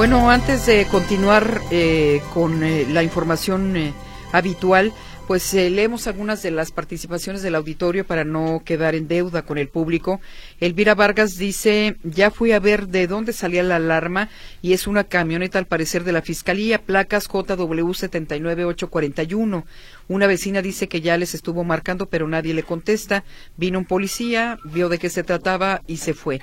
Bueno, antes de continuar eh, con eh, la información eh, habitual, pues leemos algunas de las participaciones del auditorio para no quedar en deuda con el público. Elvira Vargas dice, ya fui a ver de dónde salía la alarma y es una camioneta al parecer de la Fiscalía, placas JW 79841. Una vecina dice que ya les estuvo marcando, pero nadie le contesta. Vino un policía, vio de qué se trataba y se fue.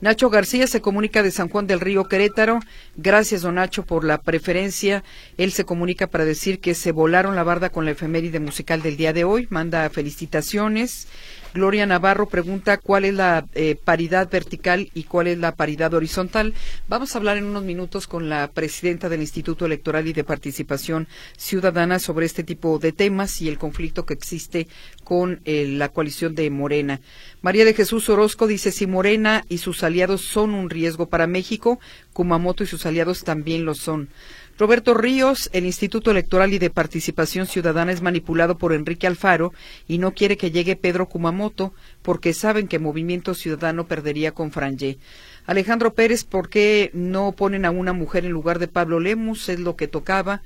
Nacho García se comunica de San Juan del Río Querétaro. Gracias, don Nacho, por la preferencia. Él se comunica para decir que se volaron la barda con la efeméride musical del día de hoy. Manda felicitaciones. Gloria Navarro pregunta cuál es la eh, paridad vertical y cuál es la paridad horizontal. Vamos a hablar en unos minutos con la presidenta del Instituto Electoral y de Participación Ciudadana sobre este tipo de temas y el conflicto que existe con eh, la coalición de Morena. María de Jesús Orozco dice si Morena y sus aliados son un riesgo para México, Kumamoto y sus aliados también lo son. Roberto Ríos, el Instituto Electoral y de Participación Ciudadana es manipulado por Enrique Alfaro y no quiere que llegue Pedro Kumamoto porque saben que Movimiento Ciudadano perdería con Franje. Alejandro Pérez, ¿por qué no ponen a una mujer en lugar de Pablo Lemus? Es lo que tocaba.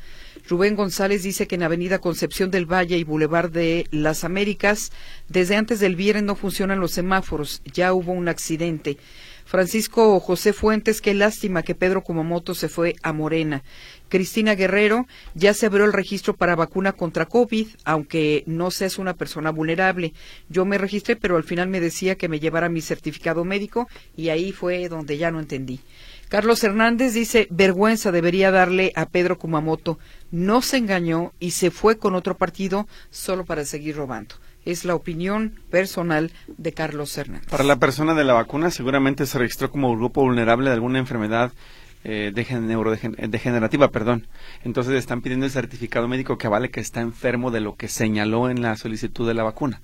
Rubén González dice que en Avenida Concepción del Valle y Boulevard de las Américas, desde antes del viernes no funcionan los semáforos. Ya hubo un accidente. Francisco José Fuentes, qué lástima que Pedro Kumamoto se fue a Morena. Cristina Guerrero, ya se abrió el registro para vacuna contra COVID, aunque no seas una persona vulnerable. Yo me registré, pero al final me decía que me llevara mi certificado médico y ahí fue donde ya no entendí. Carlos Hernández dice, vergüenza debería darle a Pedro Kumamoto. No se engañó y se fue con otro partido solo para seguir robando es la opinión personal de Carlos Hernández. Para la persona de la vacuna seguramente se registró como grupo vulnerable de alguna enfermedad eh, neurodegenerativa, perdón. Entonces están pidiendo el certificado médico que vale que está enfermo de lo que señaló en la solicitud de la vacuna.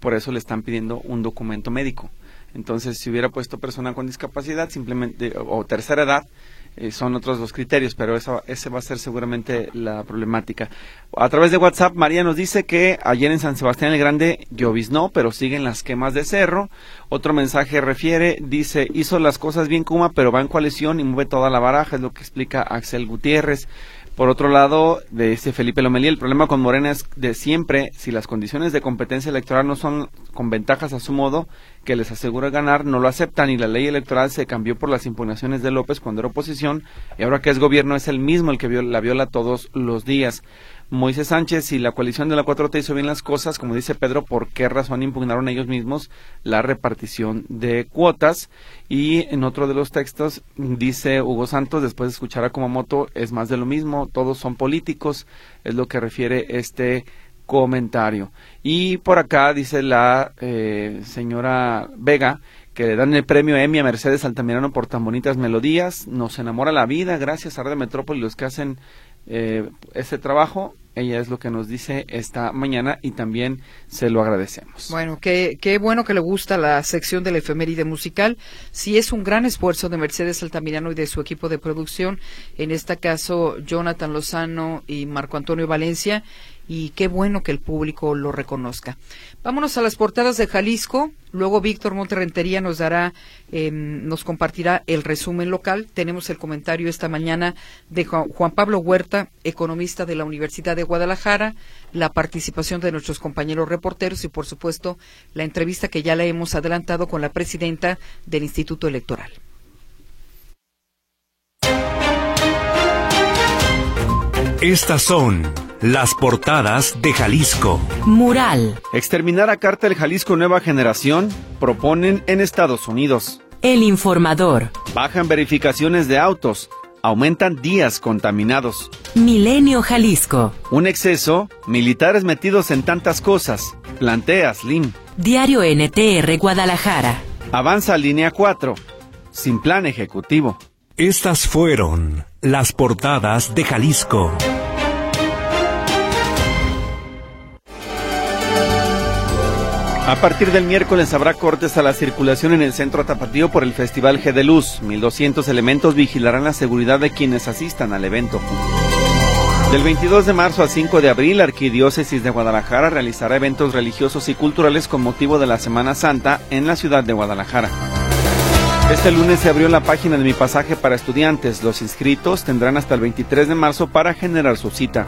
Por eso le están pidiendo un documento médico. Entonces, si hubiera puesto persona con discapacidad, simplemente, o tercera edad, eh, son otros dos criterios, pero eso, ese va a ser seguramente la problemática. A través de WhatsApp, María nos dice que ayer en San Sebastián el Grande lloviznó, pero siguen las quemas de cerro. Otro mensaje refiere, dice, hizo las cosas bien Kuma, pero va en coalición y mueve toda la baraja, es lo que explica Axel Gutiérrez. Por otro lado, de este Felipe Lomelí, el problema con Morena es de siempre, si las condiciones de competencia electoral no son con ventajas a su modo, que les asegura ganar, no lo aceptan y la ley electoral se cambió por las impugnaciones de López cuando era oposición y ahora que es gobierno es el mismo el que la viola todos los días. Moisés Sánchez y la coalición de la 4T hizo bien las cosas, como dice Pedro, ¿por qué razón impugnaron ellos mismos la repartición de cuotas? Y en otro de los textos dice Hugo Santos, después de escuchar a Kumamoto, es más de lo mismo, todos son políticos, es lo que refiere este comentario. Y por acá dice la eh, señora Vega que le dan el premio Emmy a Mercedes Altamirano por tan bonitas melodías. Nos enamora la vida, gracias a Radio Metrópoli, los que hacen eh, ese trabajo. Ella es lo que nos dice esta mañana y también se lo agradecemos. Bueno, qué, qué bueno que le gusta la sección de la efeméride musical. Sí es un gran esfuerzo de Mercedes Altamirano y de su equipo de producción, en este caso Jonathan Lozano y Marco Antonio Valencia, y qué bueno que el público lo reconozca. Vámonos a las portadas de Jalisco. Luego Víctor Monterrentería nos dará, em, nos compartirá el resumen local. Tenemos el comentario esta mañana de Juan Pablo Huerta, economista de la Universidad de Guadalajara, la participación de nuestros compañeros reporteros y, por supuesto, la entrevista que ya le hemos adelantado con la presidenta del Instituto Electoral. Estas son las portadas de Jalisco. Mural. Exterminar a Cártel Jalisco Nueva Generación proponen en Estados Unidos. El informador. Bajan verificaciones de autos. Aumentan días contaminados. Milenio Jalisco. Un exceso. Militares metidos en tantas cosas. Plantea Slim. Diario NTR Guadalajara. Avanza línea 4. Sin plan ejecutivo. Estas fueron las portadas de Jalisco. A partir del miércoles habrá cortes a la circulación en el centro tapatío por el Festival G de Luz. 1.200 elementos vigilarán la seguridad de quienes asistan al evento. Del 22 de marzo al 5 de abril, la Arquidiócesis de Guadalajara realizará eventos religiosos y culturales con motivo de la Semana Santa en la ciudad de Guadalajara. Este lunes se abrió la página de mi pasaje para estudiantes. Los inscritos tendrán hasta el 23 de marzo para generar su cita.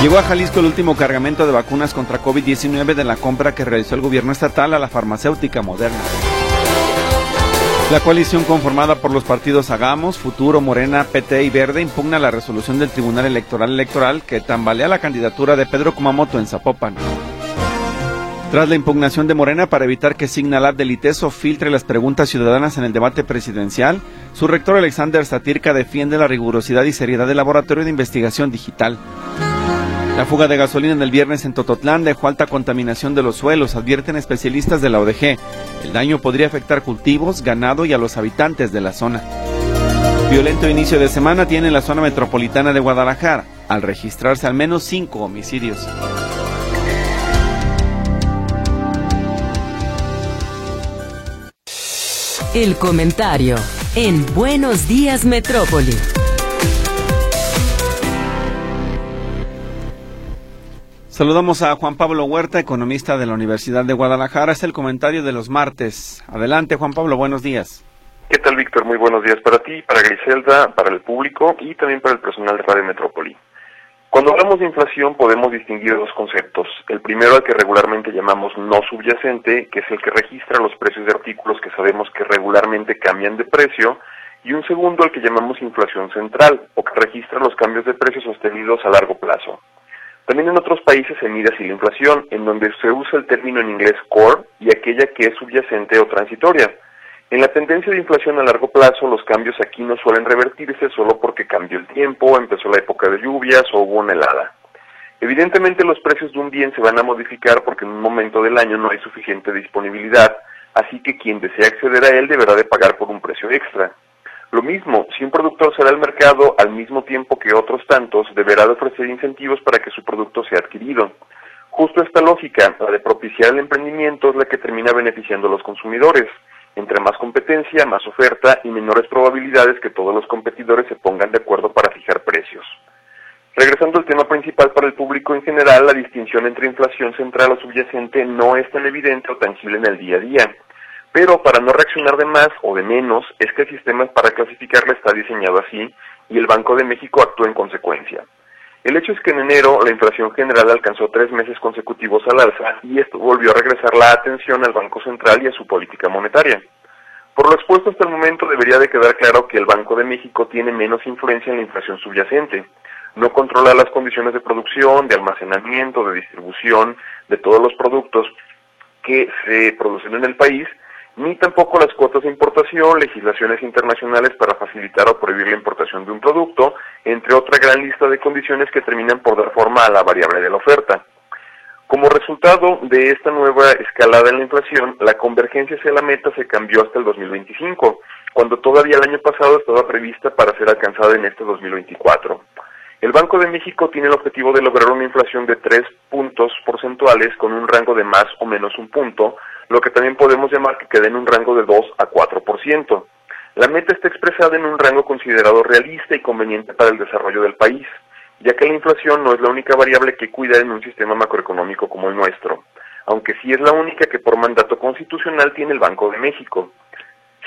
Llegó a Jalisco el último cargamento de vacunas contra COVID-19 de la compra que realizó el gobierno estatal a la farmacéutica moderna. La coalición conformada por los partidos Hagamos, Futuro, Morena, PT y Verde impugna la resolución del Tribunal Electoral Electoral que tambalea la candidatura de Pedro Kumamoto en Zapopan. Tras la impugnación de Morena para evitar que Signalab del ITESO filtre las preguntas ciudadanas en el debate presidencial, su rector Alexander Satirka defiende la rigurosidad y seriedad del Laboratorio de Investigación Digital. La fuga de gasolina en el viernes en Tototlán dejó alta contaminación de los suelos, advierten especialistas de la ODG. El daño podría afectar cultivos, ganado y a los habitantes de la zona. Violento inicio de semana tiene la zona metropolitana de Guadalajara, al registrarse al menos cinco homicidios. El comentario en Buenos Días Metrópoli. Saludamos a Juan Pablo Huerta, economista de la Universidad de Guadalajara. Es el comentario de los martes. Adelante, Juan Pablo, buenos días. ¿Qué tal, Víctor? Muy buenos días para ti, para Griselda, para el público y también para el personal de Radio Metrópoli. Cuando hablamos de inflación podemos distinguir dos conceptos. El primero al que regularmente llamamos no subyacente, que es el que registra los precios de artículos que sabemos que regularmente cambian de precio, y un segundo al que llamamos inflación central, o que registra los cambios de precios sostenidos a largo plazo. También en otros países se mide así la inflación, en donde se usa el término en inglés core y aquella que es subyacente o transitoria. En la tendencia de inflación a largo plazo, los cambios aquí no suelen revertirse solo porque cambió el tiempo, empezó la época de lluvias o hubo una helada. Evidentemente los precios de un bien se van a modificar porque en un momento del año no hay suficiente disponibilidad, así que quien desea acceder a él deberá de pagar por un precio extra. Lo mismo, si un productor sale al mercado al mismo tiempo que otros tantos, deberá de ofrecer incentivos para que su producto sea adquirido. Justo esta lógica, la de propiciar el emprendimiento, es la que termina beneficiando a los consumidores. Entre más competencia, más oferta y menores probabilidades que todos los competidores se pongan de acuerdo para fijar precios. Regresando al tema principal para el público en general, la distinción entre inflación central o subyacente no es tan evidente o tangible en el día a día. Pero para no reaccionar de más o de menos, es que el sistema para clasificarla está diseñado así y el Banco de México actúa en consecuencia. El hecho es que en enero la inflación general alcanzó tres meses consecutivos al alza y esto volvió a regresar la atención al Banco Central y a su política monetaria. Por lo expuesto hasta el momento debería de quedar claro que el Banco de México tiene menos influencia en la inflación subyacente. No controla las condiciones de producción, de almacenamiento, de distribución de todos los productos que se producen en el país ni tampoco las cuotas de importación, legislaciones internacionales para facilitar o prohibir la importación de un producto, entre otra gran lista de condiciones que terminan por dar forma a la variable de la oferta. Como resultado de esta nueva escalada en la inflación, la convergencia hacia la meta se cambió hasta el 2025, cuando todavía el año pasado estaba prevista para ser alcanzada en este 2024. El Banco de México tiene el objetivo de lograr una inflación de 3 puntos porcentuales con un rango de más o menos un punto, lo que también podemos llamar que quede en un rango de 2 a 4%. La meta está expresada en un rango considerado realista y conveniente para el desarrollo del país, ya que la inflación no es la única variable que cuida en un sistema macroeconómico como el nuestro, aunque sí es la única que por mandato constitucional tiene el Banco de México.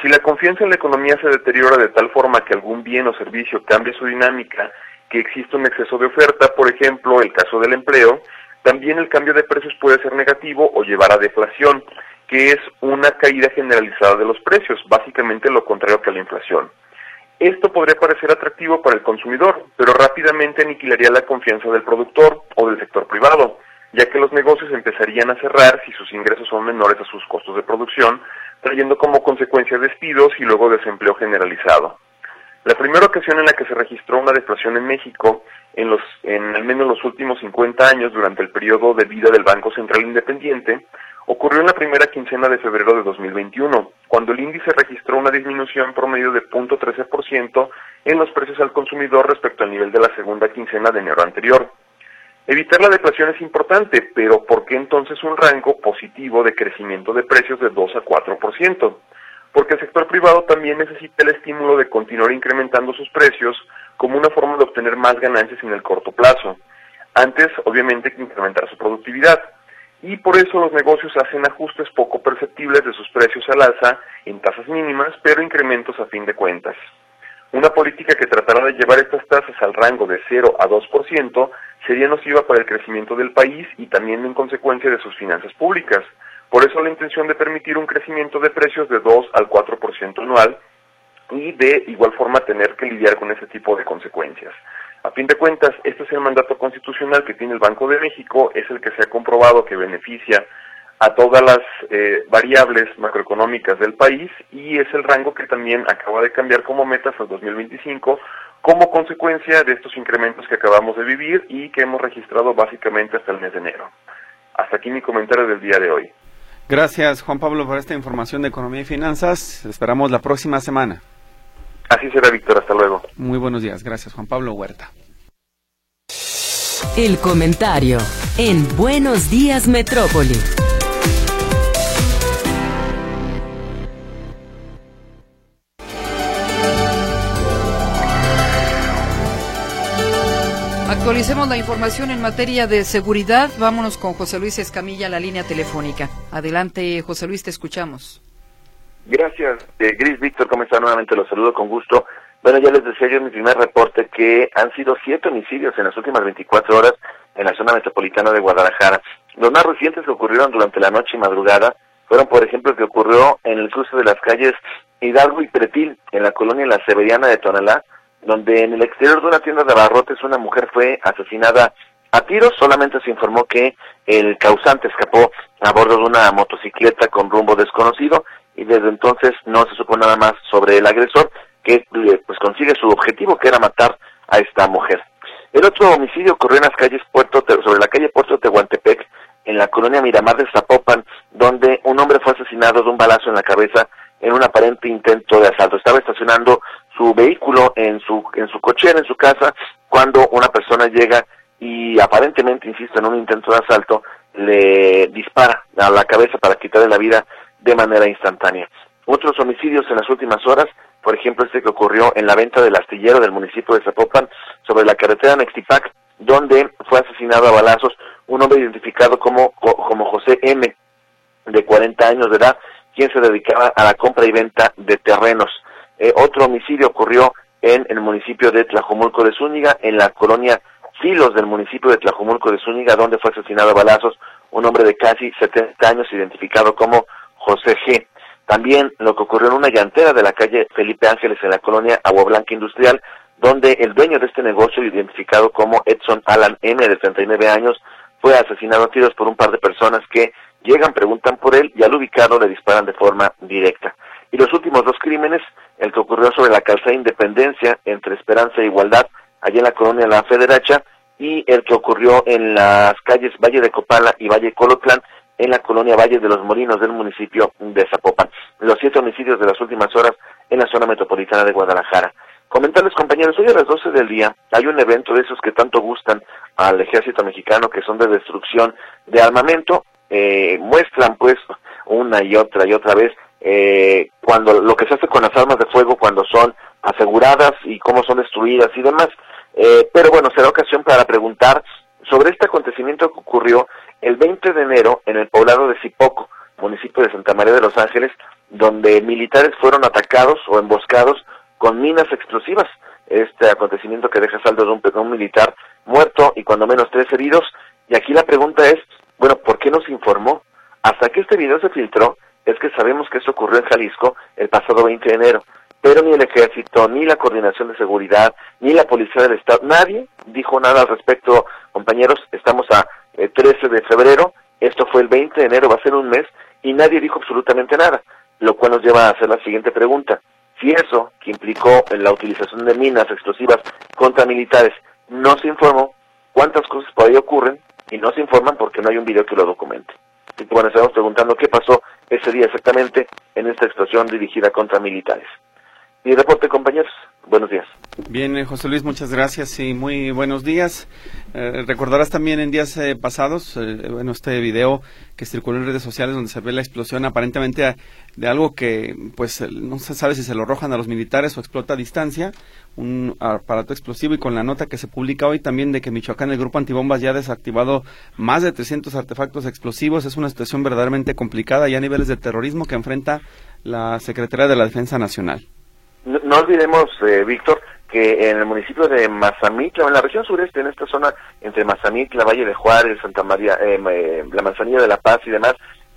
Si la confianza en la economía se deteriora de tal forma que algún bien o servicio cambie su dinámica, que existe un exceso de oferta, por ejemplo, el caso del empleo, también el cambio de precios puede ser negativo o llevar a deflación, que es una caída generalizada de los precios, básicamente lo contrario que la inflación. Esto podría parecer atractivo para el consumidor, pero rápidamente aniquilaría la confianza del productor o del sector privado, ya que los negocios empezarían a cerrar si sus ingresos son menores a sus costos de producción, trayendo como consecuencia despidos y luego desempleo generalizado. La primera ocasión en la que se registró una deflación en México, en, los, en al menos los últimos 50 años durante el periodo de vida del Banco Central Independiente, ocurrió en la primera quincena de febrero de 2021, cuando el índice registró una disminución promedio de 0.13% en los precios al consumidor respecto al nivel de la segunda quincena de enero anterior. Evitar la deflación es importante, pero ¿por qué entonces un rango positivo de crecimiento de precios de 2 a 4%? Porque el sector privado también necesita el estímulo de continuar incrementando sus precios como una forma de obtener más ganancias en el corto plazo, antes obviamente que incrementar su productividad. Y por eso los negocios hacen ajustes poco perceptibles de sus precios al alza en tasas mínimas, pero incrementos a fin de cuentas. Una política que tratará de llevar estas tasas al rango de 0 a 2% sería nociva para el crecimiento del país y también en consecuencia de sus finanzas públicas. Por eso la intención de permitir un crecimiento de precios de 2 al 4% anual y de igual forma tener que lidiar con ese tipo de consecuencias. A fin de cuentas, este es el mandato constitucional que tiene el Banco de México, es el que se ha comprobado que beneficia a todas las eh, variables macroeconómicas del país y es el rango que también acaba de cambiar como metas al 2025 como consecuencia de estos incrementos que acabamos de vivir y que hemos registrado básicamente hasta el mes de enero. Hasta aquí mi comentario del día de hoy. Gracias Juan Pablo por esta información de economía y finanzas. Esperamos la próxima semana. Así será, Víctor. Hasta luego. Muy buenos días. Gracias, Juan Pablo Huerta. El comentario en Buenos Días Metrópoli. Actualicemos la información en materia de seguridad. Vámonos con José Luis Escamilla, la línea telefónica. Adelante, José Luis, te escuchamos. Gracias, eh, Gris Víctor, ¿cómo está? Nuevamente los saludo con gusto. Bueno, ya les decía yo en mi primer reporte que han sido siete homicidios en las últimas 24 horas en la zona metropolitana de Guadalajara. Los más recientes que ocurrieron durante la noche y madrugada fueron, por ejemplo, el que ocurrió en el cruce de las calles Hidalgo y Pretil, en la colonia La Severiana de Tonalá, donde en el exterior de una tienda de abarrotes una mujer fue asesinada a tiros. Solamente se informó que el causante escapó a bordo de una motocicleta con rumbo desconocido y desde entonces no se supo nada más sobre el agresor que eh, pues consigue su objetivo que era matar a esta mujer. El otro homicidio ocurrió en las calles Puerto sobre la calle Puerto Tehuantepec en la colonia Miramar de Zapopan, donde un hombre fue asesinado de un balazo en la cabeza en un aparente intento de asalto. Estaba estacionando su vehículo en su en su cochera en su casa cuando una persona llega y aparentemente, insisto, en un intento de asalto le dispara a la cabeza para quitarle la vida de manera instantánea. Otros homicidios en las últimas horas, por ejemplo este que ocurrió en la venta del astillero del municipio de Zapopan sobre la carretera Nextipac, donde fue asesinado a balazos un hombre identificado como, como José M, de 40 años de edad, quien se dedicaba a la compra y venta de terrenos. Eh, otro homicidio ocurrió en el municipio de Tlajomulco de Zúñiga, en la colonia Filos del municipio de Tlajomulco de Zúñiga, donde fue asesinado a balazos un hombre de casi 70 años identificado como José G. También lo que ocurrió en una llantera de la calle Felipe Ángeles en la colonia Agua Blanca Industrial, donde el dueño de este negocio, identificado como Edson Alan M, de 39 años, fue asesinado a tiros por un par de personas que llegan, preguntan por él y al ubicarlo le disparan de forma directa. Y los últimos dos crímenes, el que ocurrió sobre la calzada Independencia entre Esperanza e Igualdad, allá en la colonia La Federacha, y el que ocurrió en las calles Valle de Copala y Valle Colotlán, en la colonia Valle de los Molinos del municipio de Zapopan. Los siete homicidios de las últimas horas en la zona metropolitana de Guadalajara. Comentarles, compañeros, hoy a las 12 del día hay un evento de esos que tanto gustan al ejército mexicano, que son de destrucción de armamento. Eh, muestran, pues, una y otra y otra vez eh, cuando lo que se hace con las armas de fuego cuando son aseguradas y cómo son destruidas y demás. Eh, pero bueno, será ocasión para preguntar sobre este acontecimiento que ocurrió el 20 de enero en el poblado de Zipoco, municipio de Santa María de los Ángeles, donde militares fueron atacados o emboscados con minas explosivas. Este acontecimiento que deja saldo de un, un militar muerto y cuando menos tres heridos. Y aquí la pregunta es, bueno, ¿por qué no se informó? Hasta que este video se filtró, es que sabemos que esto ocurrió en Jalisco el pasado 20 de enero, pero ni el ejército, ni la coordinación de seguridad, ni la policía del Estado, nadie dijo nada al respecto, compañeros, estamos a 13 eh, de febrero, esto fue el 20 de enero, va a ser un mes, y nadie dijo absolutamente nada, lo cual nos lleva a hacer la siguiente pregunta. Si eso, que implicó en la utilización de minas explosivas contra militares, no se informó, ¿cuántas cosas por ahí ocurren? Y no se informan porque no hay un video que lo documente. Y bueno, estamos preguntando qué pasó ese día exactamente en esta explosión dirigida contra militares. Y reporte, compañeros. Buenos días. Bien, eh, José Luis, muchas gracias y muy buenos días. Eh, recordarás también en días eh, pasados, eh, bueno, este video que circuló en redes sociales donde se ve la explosión aparentemente de algo que, pues, no se sabe si se lo arrojan a los militares o explota a distancia, un aparato explosivo y con la nota que se publica hoy también de que Michoacán, el grupo antibombas ya ha desactivado más de 300 artefactos explosivos. Es una situación verdaderamente complicada y a niveles de terrorismo que enfrenta la Secretaría de la Defensa Nacional. No, olvidemos, eh, Víctor, que en el municipio de Mazamitla, en la región sureste, en esta zona entre Mazamitla, Valle de Juárez, Santa María, eh, la Manzanilla de la Paz y demás,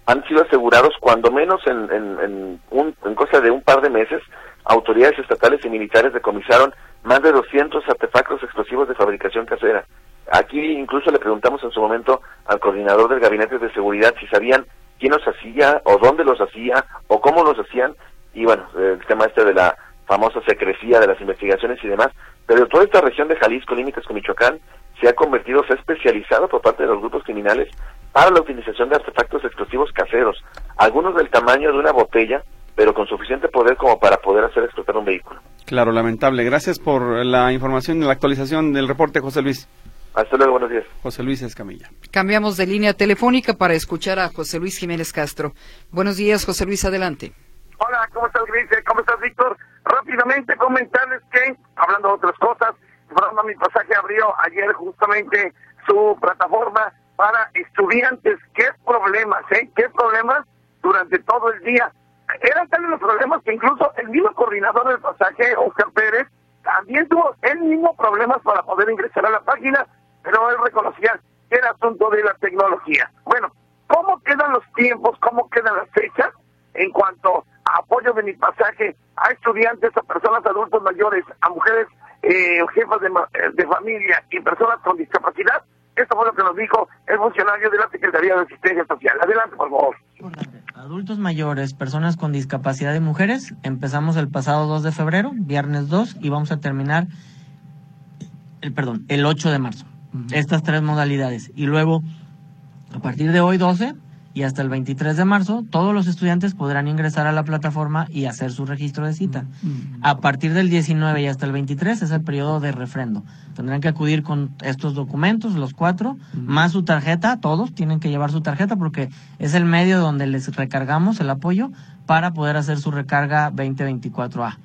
han sido asegurados cuando menos en, en, en, un, en cosa de un par de meses, autoridades estatales y militares decomisaron más de 200 artefactos explosivos de fabricación casera. Aquí incluso le preguntamos en su momento al coordinador del gabinete de seguridad si sabían quién los hacía o dónde los hacía o cómo los hacían y bueno, el tema este de la famosa secrecía de las investigaciones y demás, pero toda esta región de Jalisco, límites con Michoacán, se ha convertido, se ha especializado por parte de los grupos criminales para la utilización de artefactos explosivos caseros, algunos del tamaño de una botella, pero con suficiente poder como para poder hacer explotar un vehículo. Claro, lamentable. Gracias por la información y la actualización del reporte, José Luis. Hasta luego, buenos días. José Luis Escamilla. Cambiamos de línea telefónica para escuchar a José Luis Jiménez Castro. Buenos días, José Luis, adelante. Hola, ¿cómo estás, Gris? ¿Cómo estás, Víctor? Rápidamente comentarles que, hablando de otras cosas, Fernando Mi Pasaje abrió ayer justamente su plataforma para estudiantes. ¿Qué problemas, eh? ¿Qué problemas durante todo el día? Eran tales los problemas que incluso el mismo coordinador del pasaje, Oscar Pérez, también tuvo el mismo problemas para poder ingresar a la página, pero él reconocía que era asunto de la tecnología. Bueno, ¿cómo quedan los tiempos? ¿Cómo quedan las fechas en cuanto apoyo de mi pasaje a estudiantes, a personas adultos mayores, a mujeres eh, jefas de, de familia y personas con discapacidad? Esto fue lo que nos dijo el funcionario de la Secretaría de Asistencia Social. Adelante, por favor. Adultos mayores, personas con discapacidad y mujeres, empezamos el pasado 2 de febrero, viernes 2, y vamos a terminar el, perdón, el 8 de marzo. Estas tres modalidades. Y luego, a partir de hoy 12 y hasta el 23 de marzo, todos los estudiantes podrán ingresar a la plataforma y hacer su registro de cita. A partir del 19 y hasta el 23 es el periodo de refrendo. Tendrán que acudir con estos documentos, los cuatro, más su tarjeta, todos tienen que llevar su tarjeta porque es el medio donde les recargamos el apoyo para poder hacer su recarga 2024A.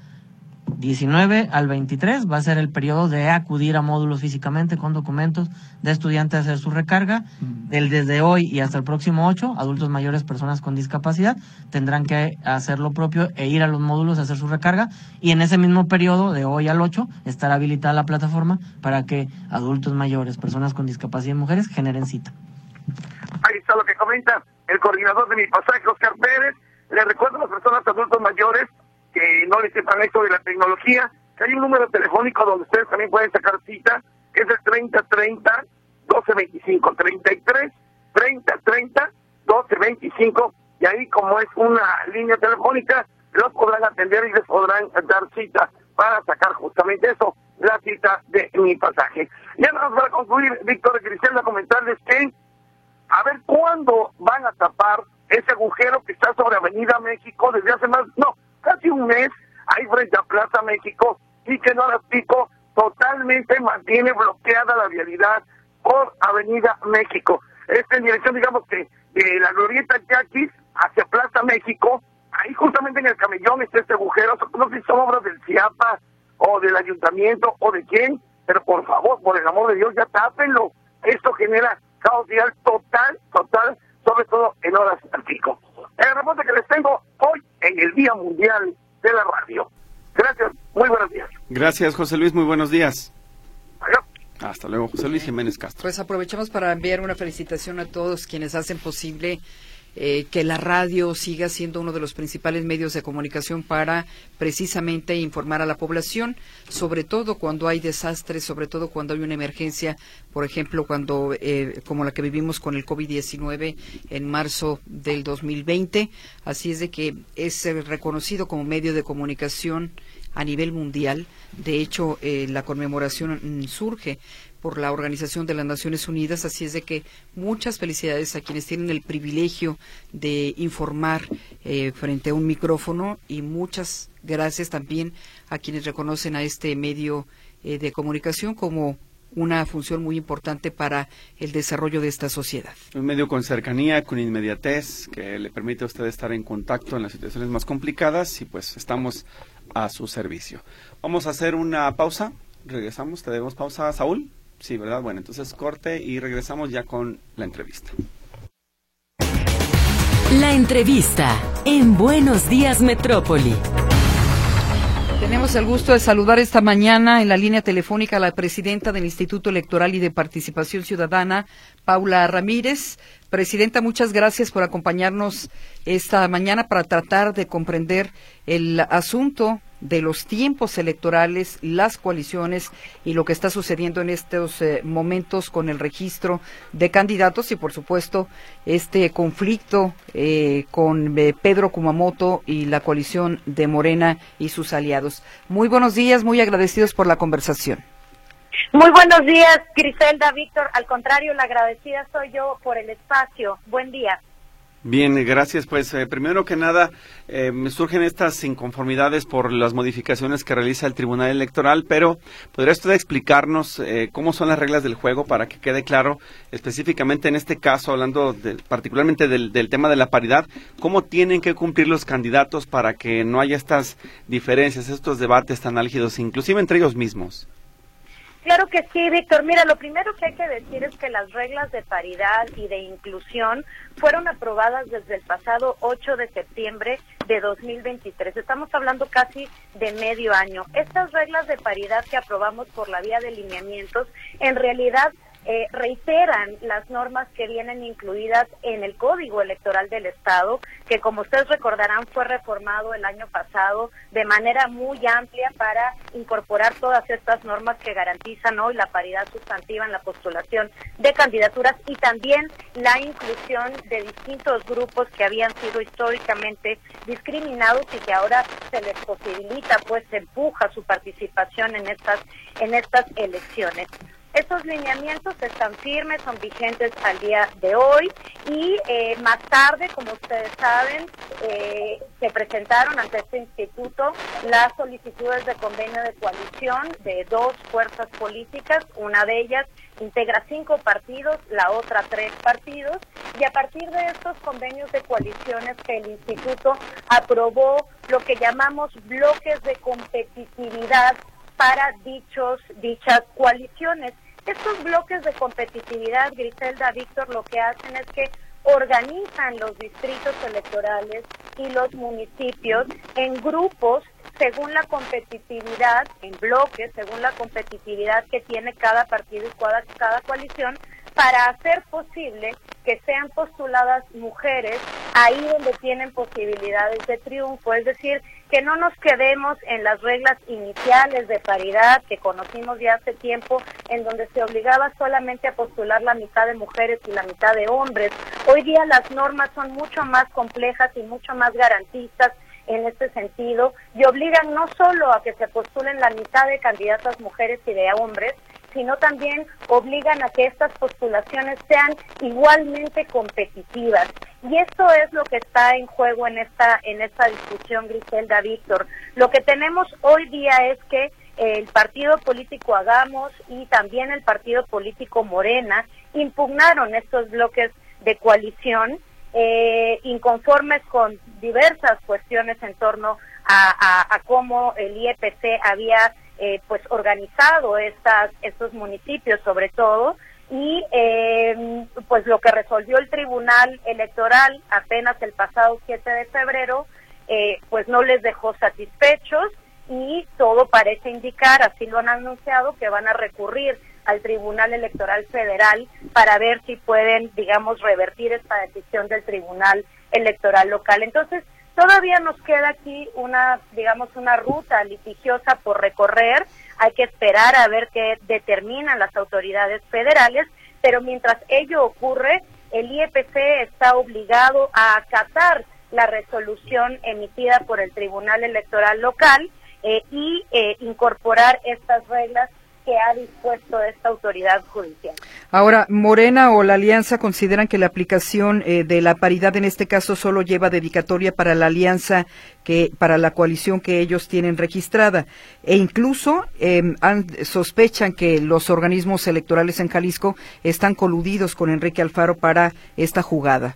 19 al 23 va a ser el periodo de acudir a módulos físicamente con documentos de estudiante a hacer su recarga. El desde hoy y hasta el próximo 8, adultos mayores, personas con discapacidad, tendrán que hacer lo propio e ir a los módulos a hacer su recarga. Y en ese mismo periodo, de hoy al 8, estará habilitada la plataforma para que adultos mayores, personas con discapacidad y mujeres generen cita. Ahí está lo que comenta el coordinador de mi pasaje, Oscar Pérez. Le recuerdo a las personas adultos mayores que no les sepan esto de la tecnología, que hay un número telefónico donde ustedes también pueden sacar cita, que es el 3030 1225 33 3030 1225 y ahí como es una línea telefónica los podrán atender y les podrán dar cita para sacar justamente eso, la cita de mi pasaje. Ya más para concluir, Víctor Griselda, comentarles que a ver cuándo van a tapar ese agujero que está sobre Avenida México desde hace más, no, casi un mes, ahí frente a Plaza México, y que no las pico, totalmente mantiene bloqueada la vialidad por Avenida México. Esta en dirección, digamos que de la glorieta Yaquis hacia Plaza México, ahí justamente en el camellón está este agujero, no sé si son obras del CIAPA o del ayuntamiento o de quién, pero por favor, por el amor de Dios, ya tápenlo. Esto genera caos vial total, total, sobre todo en horas al pico. El reporte que les tengo hoy en el Día Mundial de la Radio. Gracias, muy buenos días. Gracias, José Luis, muy buenos días. Adiós. Hasta luego, José Luis Jiménez Castro. Pues aprovechamos para enviar una felicitación a todos quienes hacen posible eh, que la radio siga siendo uno de los principales medios de comunicación para precisamente informar a la población, sobre todo cuando hay desastres, sobre todo cuando hay una emergencia, por ejemplo, cuando eh, como la que vivimos con el COVID-19 en marzo del 2020. Así es de que es eh, reconocido como medio de comunicación a nivel mundial. De hecho, eh, la conmemoración surge por la Organización de las Naciones Unidas, así es de que muchas felicidades a quienes tienen el privilegio de informar eh, frente a un micrófono y muchas gracias también a quienes reconocen a este medio eh, de comunicación como una función muy importante para el desarrollo de esta sociedad. Un medio con cercanía, con inmediatez, que le permite a usted estar en contacto en las situaciones más complicadas y pues estamos a su servicio. Vamos a hacer una pausa. Regresamos. ¿Te debemos pausa, Saúl? Sí, ¿verdad? Bueno, entonces corte y regresamos ya con la entrevista. La entrevista en Buenos Días Metrópoli. Tenemos el gusto de saludar esta mañana en la línea telefónica a la presidenta del Instituto Electoral y de Participación Ciudadana, Paula Ramírez. Presidenta, muchas gracias por acompañarnos esta mañana para tratar de comprender el asunto de los tiempos electorales, las coaliciones y lo que está sucediendo en estos eh, momentos con el registro de candidatos y, por supuesto, este conflicto eh, con eh, Pedro Kumamoto y la coalición de Morena y sus aliados. Muy buenos días, muy agradecidos por la conversación. Muy buenos días, Griselda, Víctor. Al contrario, la agradecida soy yo por el espacio. Buen día. Bien, gracias. Pues eh, primero que nada, eh, me surgen estas inconformidades por las modificaciones que realiza el Tribunal Electoral, pero ¿podría usted explicarnos eh, cómo son las reglas del juego para que quede claro, específicamente en este caso, hablando particularmente del, del, tema de la paridad, cómo tienen que cumplir los candidatos para que no haya estas diferencias, estos debates tan álgidos, inclusive entre ellos mismos? Claro que sí, Víctor. Mira, lo primero que hay que decir es que las reglas de paridad y de inclusión fueron aprobadas desde el pasado 8 de septiembre de 2023. Estamos hablando casi de medio año. Estas reglas de paridad que aprobamos por la vía de lineamientos, en realidad eh, reiteran las normas que vienen incluidas en el Código Electoral del Estado, que como ustedes recordarán fue reformado el año pasado de manera muy amplia para incorporar todas estas normas que garantizan hoy la paridad sustantiva en la postulación de candidaturas y también la inclusión de distintos grupos que habían sido históricamente discriminados y que ahora se les posibilita, pues se empuja su participación en estas en estas elecciones. Estos lineamientos están firmes, son vigentes al día de hoy y eh, más tarde, como ustedes saben, eh, se presentaron ante este instituto las solicitudes de convenio de coalición de dos fuerzas políticas, una de ellas integra cinco partidos, la otra tres partidos, y a partir de estos convenios de coaliciones que el instituto aprobó lo que llamamos bloques de competitividad para dichos, dichas coaliciones. Estos bloques de competitividad, Griselda, Víctor, lo que hacen es que organizan los distritos electorales y los municipios en grupos según la competitividad, en bloques, según la competitividad que tiene cada partido y cada, cada coalición, para hacer posible que sean postuladas mujeres ahí donde tienen posibilidades de triunfo, es decir, que no nos quedemos en las reglas iniciales de paridad que conocimos ya hace tiempo, en donde se obligaba solamente a postular la mitad de mujeres y la mitad de hombres. Hoy día las normas son mucho más complejas y mucho más garantistas en este sentido y obligan no solo a que se postulen la mitad de candidatas mujeres y de hombres, sino también obligan a que estas postulaciones sean igualmente competitivas. Y esto es lo que está en juego en esta, en esta discusión, Griselda Víctor. Lo que tenemos hoy día es que el partido político Hagamos y también el partido político Morena impugnaron estos bloques de coalición eh, inconformes con diversas cuestiones en torno a cómo el IEPC había eh, pues organizado estas, estos municipios sobre todo y eh, pues lo que resolvió el Tribunal Electoral apenas el pasado 7 de febrero eh, pues no les dejó satisfechos y todo parece indicar, así lo han anunciado, que van a recurrir al Tribunal Electoral Federal para ver si pueden, digamos, revertir esta decisión del Tribunal Electoral Local. Entonces, Todavía nos queda aquí una, digamos, una ruta litigiosa por recorrer. Hay que esperar a ver qué determinan las autoridades federales, pero mientras ello ocurre, el IEPC está obligado a acatar la resolución emitida por el Tribunal Electoral Local eh, y eh, incorporar estas reglas que ha dispuesto esta autoridad judicial. Ahora, Morena o la Alianza consideran que la aplicación eh, de la paridad en este caso solo lleva dedicatoria para la alianza que para la coalición que ellos tienen registrada e incluso em, sospechan que los organismos electorales en Jalisco están coludidos con Enrique Alfaro para esta jugada.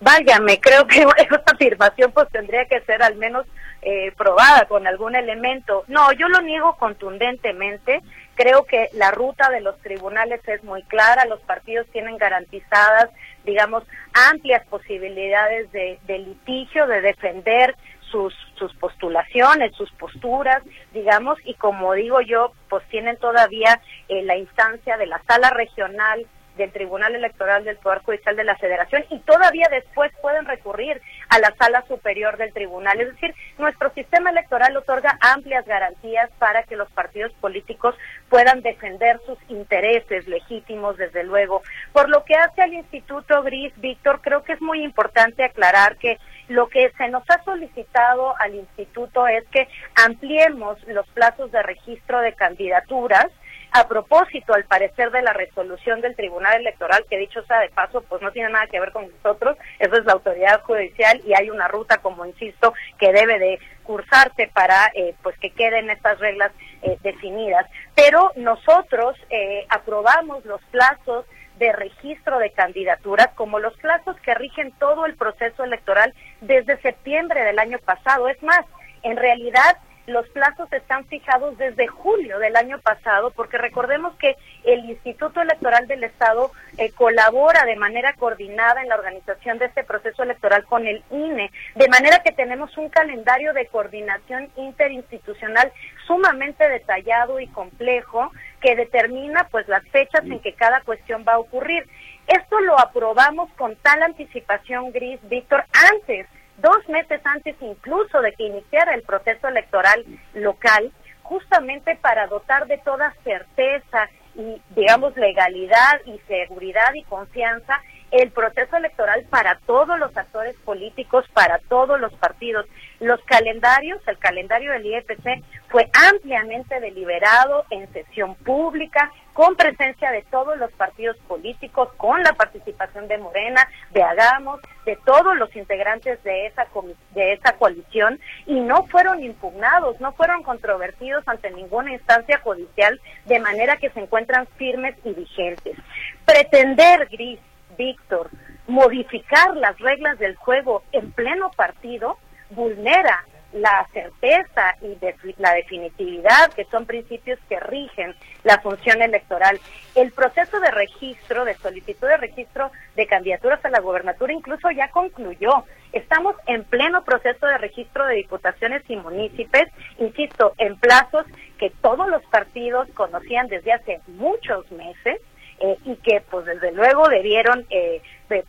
Váyame, creo que esta afirmación pues tendría que ser al menos eh, probada con algún elemento. No, yo lo niego contundentemente. Creo que la ruta de los tribunales es muy clara. Los partidos tienen garantizadas, digamos, amplias posibilidades de, litigio, de defender sus, sus postulaciones, sus posturas, digamos, y como digo yo, pues tienen todavía eh, la instancia de la sala regional del Tribunal Electoral del Poder Judicial de la Federación y todavía después pueden recurrir a la sala superior del tribunal. Es decir, nuestro sistema electoral otorga amplias garantías para que los partidos políticos puedan defender sus intereses legítimos, desde luego. Por lo que hace al Instituto Gris, Víctor, creo que es muy importante aclarar que lo que se nos ha solicitado al instituto es que ampliemos los plazos de registro de candidaturas a propósito, al parecer, de la resolución del Tribunal Electoral, que dicho sea de paso, pues no tiene nada que ver con nosotros, eso es la autoridad judicial y hay una ruta, como insisto, que debe de cursarse para eh, pues que queden estas reglas eh, definidas. Pero nosotros eh, aprobamos los plazos de registro de candidaturas como los plazos que rigen todo el proceso electoral desde septiembre del año pasado. Es más, en realidad los plazos están fijados desde julio del año pasado, porque recordemos que el Instituto Electoral del Estado eh, colabora de manera coordinada en la organización de este proceso electoral con el INE, de manera que tenemos un calendario de coordinación interinstitucional sumamente detallado y complejo que determina pues las fechas en que cada cuestión va a ocurrir. Esto lo aprobamos con tal anticipación, Gris, Víctor, antes dos meses antes incluso de que iniciara el proceso electoral local, justamente para dotar de toda certeza y, digamos, legalidad y seguridad y confianza el proceso electoral para todos los actores políticos, para todos los partidos. Los calendarios, el calendario del IEPC fue ampliamente deliberado en sesión pública, con presencia de todos los partidos políticos, con la participación de Morena, de Hagamos, de todos los integrantes de esa, de esa coalición, y no fueron impugnados, no fueron controvertidos ante ninguna instancia judicial, de manera que se encuentran firmes y vigentes. Pretender, Gris, Víctor, modificar las reglas del juego en pleno partido vulnera la certeza y la definitividad, que son principios que rigen la función electoral. El proceso de registro, de solicitud de registro de candidaturas a la gobernatura incluso ya concluyó. Estamos en pleno proceso de registro de diputaciones y municipios, insisto, en plazos que todos los partidos conocían desde hace muchos meses eh, y que pues desde luego debieron eh,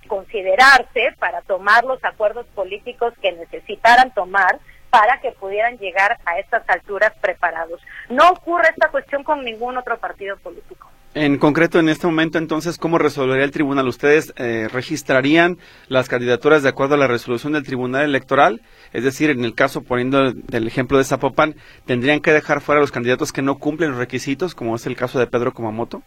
considerarse para tomar los acuerdos políticos que necesitaran tomar para que pudieran llegar a estas alturas preparados. No ocurre esta cuestión con ningún otro partido político. En concreto, en este momento, entonces, ¿cómo resolvería el tribunal? ¿Ustedes eh, registrarían las candidaturas de acuerdo a la resolución del tribunal electoral? Es decir, en el caso, poniendo el ejemplo de Zapopan, ¿tendrían que dejar fuera los candidatos que no cumplen los requisitos, como es el caso de Pedro Kumamoto?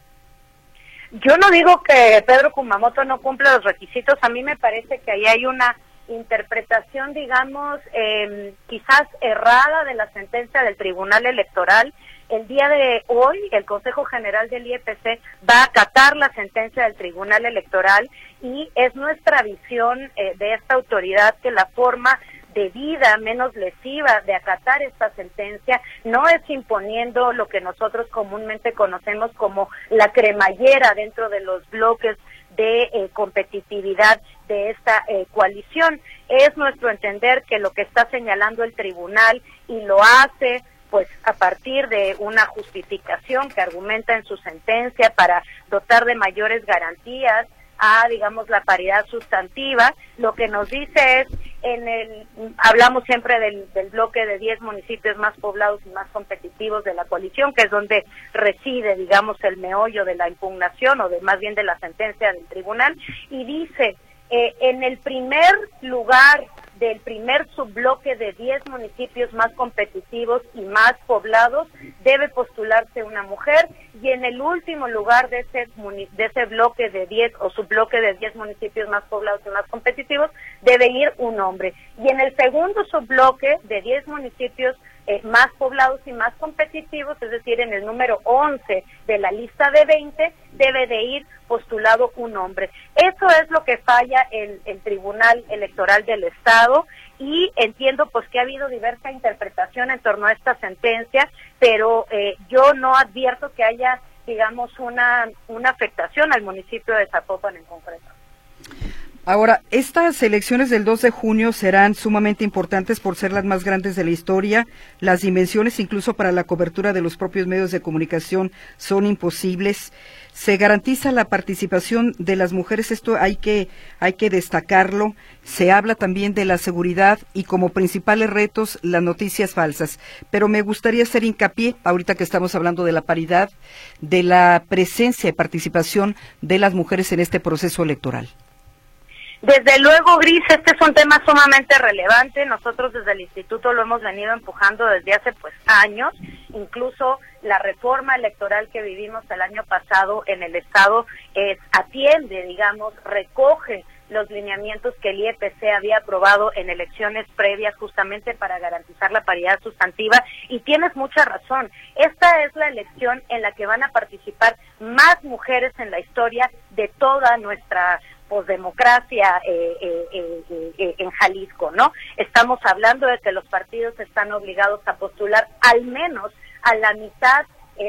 Yo no digo que Pedro Kumamoto no cumple los requisitos, a mí me parece que ahí hay una interpretación, digamos, eh, quizás errada de la sentencia del Tribunal Electoral. El día de hoy, el Consejo General del IEPC va a acatar la sentencia del Tribunal Electoral y es nuestra visión eh, de esta autoridad que la forma debida, menos lesiva de acatar esta sentencia, no es imponiendo lo que nosotros comúnmente conocemos como la cremallera dentro de los bloques de eh, competitividad de esta eh, coalición. Es nuestro entender que lo que está señalando el tribunal y lo hace pues a partir de una justificación que argumenta en su sentencia para dotar de mayores garantías a, digamos, la paridad sustantiva. Lo que nos dice es, en el, hablamos siempre del, del bloque de 10 municipios más poblados y más competitivos de la coalición, que es donde reside, digamos, el meollo de la impugnación o de más bien de la sentencia del tribunal, y dice, eh, en el primer lugar del primer subbloque de 10 municipios más competitivos y más poblados debe postularse una mujer y en el último lugar de ese, de ese bloque de 10 o subbloque de 10 municipios más poblados y más competitivos debe ir un hombre. Y en el segundo subbloque de 10 municipios eh, más poblados y más competitivos, es decir, en el número 11 de la lista de 20, debe de ir postulado un hombre. Eso es lo que falla el, Tribunal Electoral del Estado y entiendo pues que ha habido diversa interpretación en torno a esta sentencia, pero eh, yo no advierto que haya, digamos, una, una afectación al municipio de Zapopan en concreto. Ahora, estas elecciones del 2 de junio serán sumamente importantes por ser las más grandes de la historia. Las dimensiones, incluso para la cobertura de los propios medios de comunicación, son imposibles. Se garantiza la participación de las mujeres, esto hay que, hay que destacarlo. Se habla también de la seguridad y como principales retos las noticias falsas. Pero me gustaría hacer hincapié, ahorita que estamos hablando de la paridad, de la presencia y participación de las mujeres en este proceso electoral. Desde luego, Gris, este es un tema sumamente relevante. Nosotros desde el instituto lo hemos venido empujando desde hace pues años. Incluso la reforma electoral que vivimos el año pasado en el estado atiende, digamos, recoge los lineamientos que el IEPC había aprobado en elecciones previas justamente para garantizar la paridad sustantiva y tienes mucha razón. Esta es la elección en la que van a participar más mujeres en la historia de toda nuestra posdemocracia eh, eh, eh, en Jalisco, ¿no? Estamos hablando de que los partidos están obligados a postular al menos a la mitad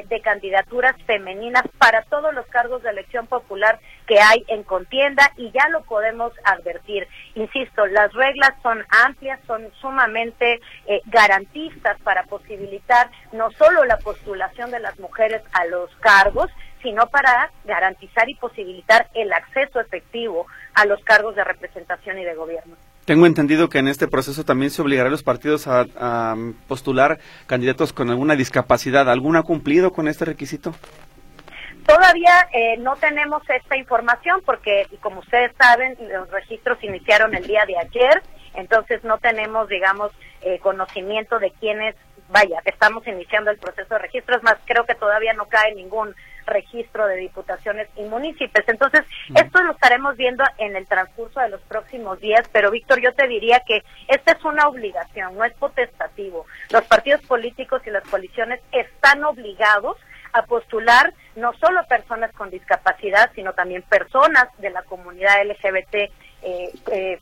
de candidaturas femeninas para todos los cargos de elección popular que hay en contienda y ya lo podemos advertir. Insisto, las reglas son amplias, son sumamente garantistas para posibilitar no solo la postulación de las mujeres a los cargos, sino para garantizar y posibilitar el acceso efectivo a los cargos de representación y de gobierno. Tengo entendido que en este proceso también se obligará a los partidos a, postular candidatos con alguna discapacidad. ¿Alguna ha cumplido con este requisito? Todavía eh, no tenemos esta información porque, como ustedes saben, los registros iniciaron el día de ayer, entonces no tenemos, digamos, eh, conocimiento de quiénes, vaya, estamos iniciando el proceso de registro, es más, creo que todavía no cae ningún registro de diputaciones y municipios. Entonces, esto lo estaremos viendo en el transcurso de los próximos días, pero Víctor, yo te diría que esta es una obligación, no es potestativo. Los partidos políticos y las coaliciones están obligados a postular no solo personas con discapacidad, sino también personas de la comunidad LGBT, eh, eh,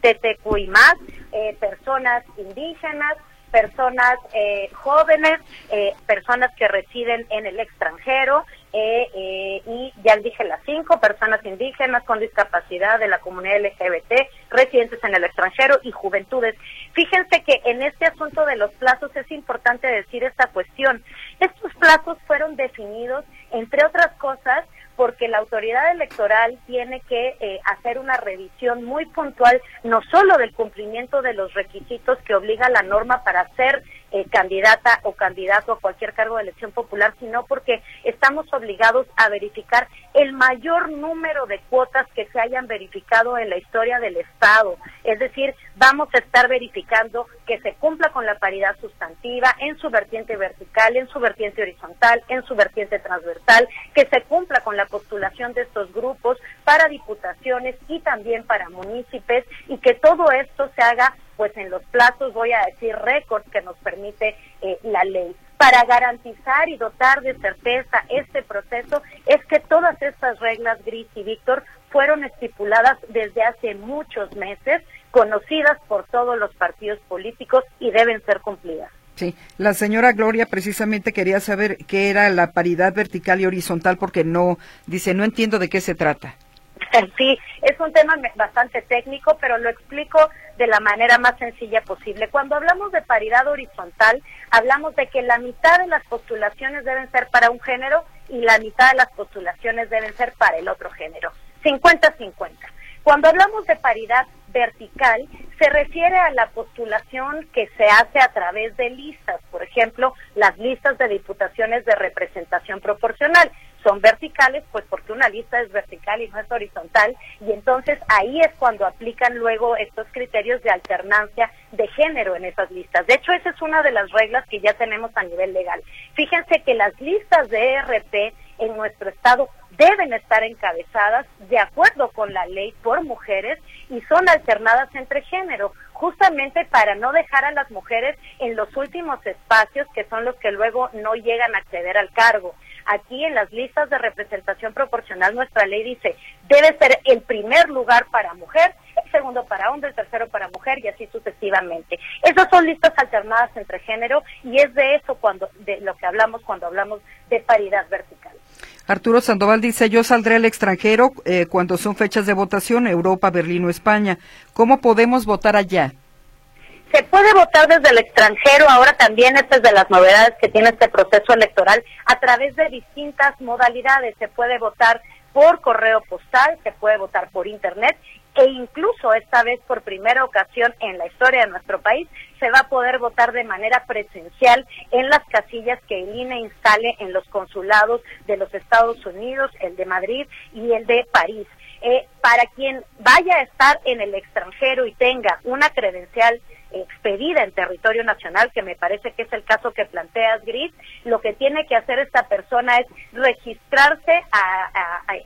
TTQ y más, eh, personas indígenas, personas eh, jóvenes, eh, personas que residen en el extranjero eh, y ya dije las cinco, personas indígenas con discapacidad de la comunidad LGBT, residentes en el extranjero y juventudes. Fíjense que en este asunto de los plazos es importante decir esta cuestión. Estos plazos fueron definidos, entre otras cosas, porque la autoridad electoral tiene que eh, hacer una revisión muy puntual, no solo del cumplimiento de los requisitos que obliga la norma para ser eh, candidata o candidato a cualquier cargo de elección popular, sino porque estamos obligados a verificar el mayor número de cuotas que se hayan verificado en la historia del Estado. Es decir, vamos a estar verificando que se cumpla con la paridad sustantiva en su vertiente vertical, en su vertiente horizontal, en su vertiente transversal, que se cumpla con la postulación de estos grupos para diputaciones y también para municipios y que todo esto se haga pues en los plazos, voy a decir récords que nos permite eh, la ley. Para garantizar y dotar de certeza este proceso es que todas estas reglas, Gris y Víctor, fueron estipuladas desde hace muchos meses, conocidas por todos los partidos políticos y deben ser cumplidas. Sí, la señora Gloria precisamente quería saber qué era la paridad vertical y horizontal porque no, dice, no entiendo de qué se trata. Sí, es un tema bastante técnico, pero lo explico de la manera más sencilla posible. Cuando hablamos de paridad horizontal, hablamos de que la mitad de las postulaciones deben ser para un género y la mitad de las postulaciones deben ser para el otro género. 50-50. Cuando hablamos de paridad vertical, se refiere a la postulación que se hace a través de listas, por ejemplo, las listas de diputaciones de representación proporcional. son verticales, pues porque una lista es vertical y no es horizontal, y entonces ahí es cuando aplican luego estos criterios de alternancia de género en esas listas. De hecho, esa es una de las reglas que ya tenemos a nivel legal. Fíjense que las listas de ERP en nuestro estado deben estar encabezadas de acuerdo con la ley por mujeres y son alternadas entre género, justamente para no dejar a las mujeres en los últimos espacios que son los que luego no llegan a acceder al cargo. Aquí en las listas de representación proporcional nuestra ley dice debe ser el primer lugar para mujer, el segundo para hombre, el tercero para mujer y así sucesivamente. Esas son listas alternadas entre género y es de eso cuando de lo que hablamos cuando hablamos de paridad vertical. Arturo Sandoval dice, yo saldré al extranjero eh, cuando son fechas de votación, Europa, Berlín o España. ¿Cómo podemos votar allá? Se puede votar desde el extranjero, ahora también esta es de las novedades que tiene este proceso electoral, a través de distintas modalidades. Se puede votar por correo postal, se puede votar por internet e incluso esta vez por primera ocasión en la historia de nuestro país se va a poder votar de manera presencial en las casillas que el INE instale en los consulados de los Estados Unidos, el de Madrid y el de París. Eh, para quien vaya a estar en el extranjero y tenga una credencial expedida en territorio nacional, que me parece que es el caso que planteas, Gris, lo que tiene que hacer esta persona es registrarse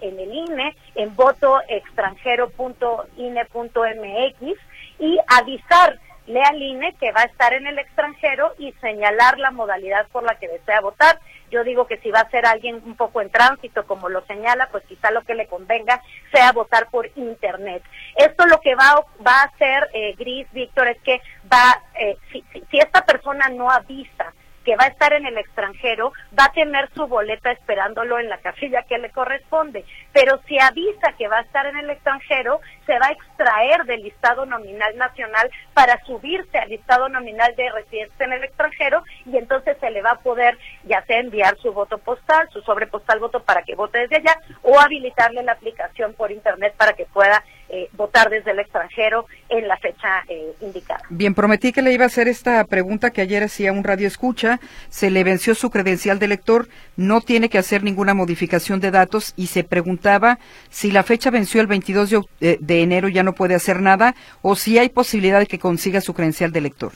en el INE en votoextranjero.ine.mx y avisar le al INE que va a estar en el extranjero y señalar la modalidad por la que desea votar. Yo digo que si va a ser alguien un poco en tránsito, como lo señala, pues quizá lo que le convenga sea votar por Internet. Esto lo que va, va a hacer, eh, Gris, Víctor, es que va, eh, si, si esta persona no avisa que va a estar en el extranjero va a tener su boleta esperándolo en la casilla que le corresponde. Pero si avisa que va a estar en el extranjero, se va a extraer del listado nominal nacional para subirse al listado nominal de residentes en el extranjero y entonces se le va a poder ya sea enviar su voto postal, su sobre postal voto para que vote desde allá o habilitarle la aplicación por internet para que pueda eh, votar desde el extranjero en la fecha eh, indicada. Bien, prometí que le iba a hacer esta pregunta que ayer hacía un radio escucha. Se le venció su credencial de lector, no tiene que hacer ninguna modificación de datos y se preguntaba si la fecha venció el 22 de, eh, de enero ya no puede hacer nada o si hay posibilidad de que consiga su credencial de lector.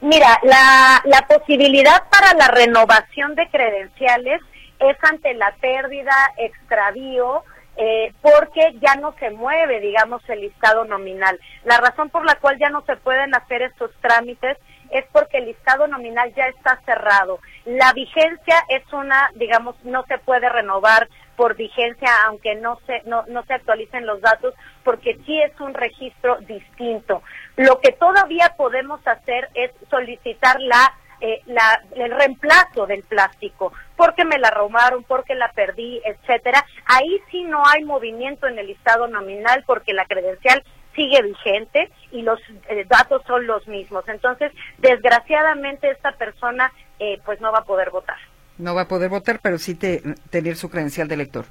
Mira, la, la posibilidad para la renovación de credenciales es ante la pérdida, extravío, eh, porque ya no se mueve, digamos, el listado nominal. La razón por la cual ya no se pueden hacer estos trámites es porque el listado nominal ya está cerrado. La vigencia es una, digamos, no se puede renovar por vigencia aunque no se no, no se actualicen los datos porque sí es un registro distinto. Lo que todavía podemos hacer es solicitar la eh, la, el reemplazo del plástico, porque me la robaron, porque la perdí, etcétera. Ahí sí no hay movimiento en el listado nominal porque la credencial sigue vigente y los eh, datos son los mismos. Entonces, desgraciadamente esta persona eh, pues no va a poder votar. No va a poder votar, pero sí te, tener su credencial de elector.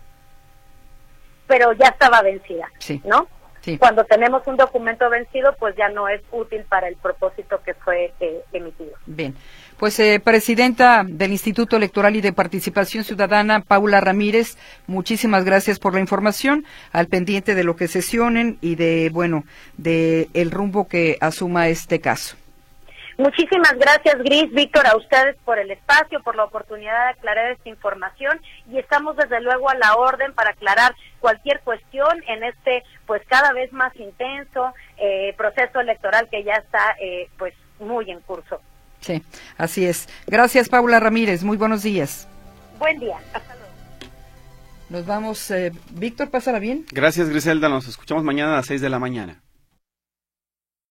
Pero ya estaba vencida, sí. ¿no? Cuando tenemos un documento vencido, pues ya no es útil para el propósito que fue eh, emitido. Bien. Pues, eh, presidenta del Instituto Electoral y de Participación Ciudadana, Paula Ramírez, muchísimas gracias por la información, al pendiente de lo que sesionen y de, bueno, de el rumbo que asuma este caso. Muchísimas gracias, Gris, Víctor, a ustedes por el espacio, por la oportunidad de aclarar esta información y estamos desde luego a la orden para aclarar cualquier cuestión en este, pues cada vez más intenso eh, proceso electoral que ya está, eh, pues muy en curso. Sí, así es. Gracias, Paula Ramírez. Muy buenos días. Buen día. Hasta luego. Nos vamos. Eh, Víctor, pásala bien. Gracias, Griselda. Nos escuchamos mañana a las seis de la mañana.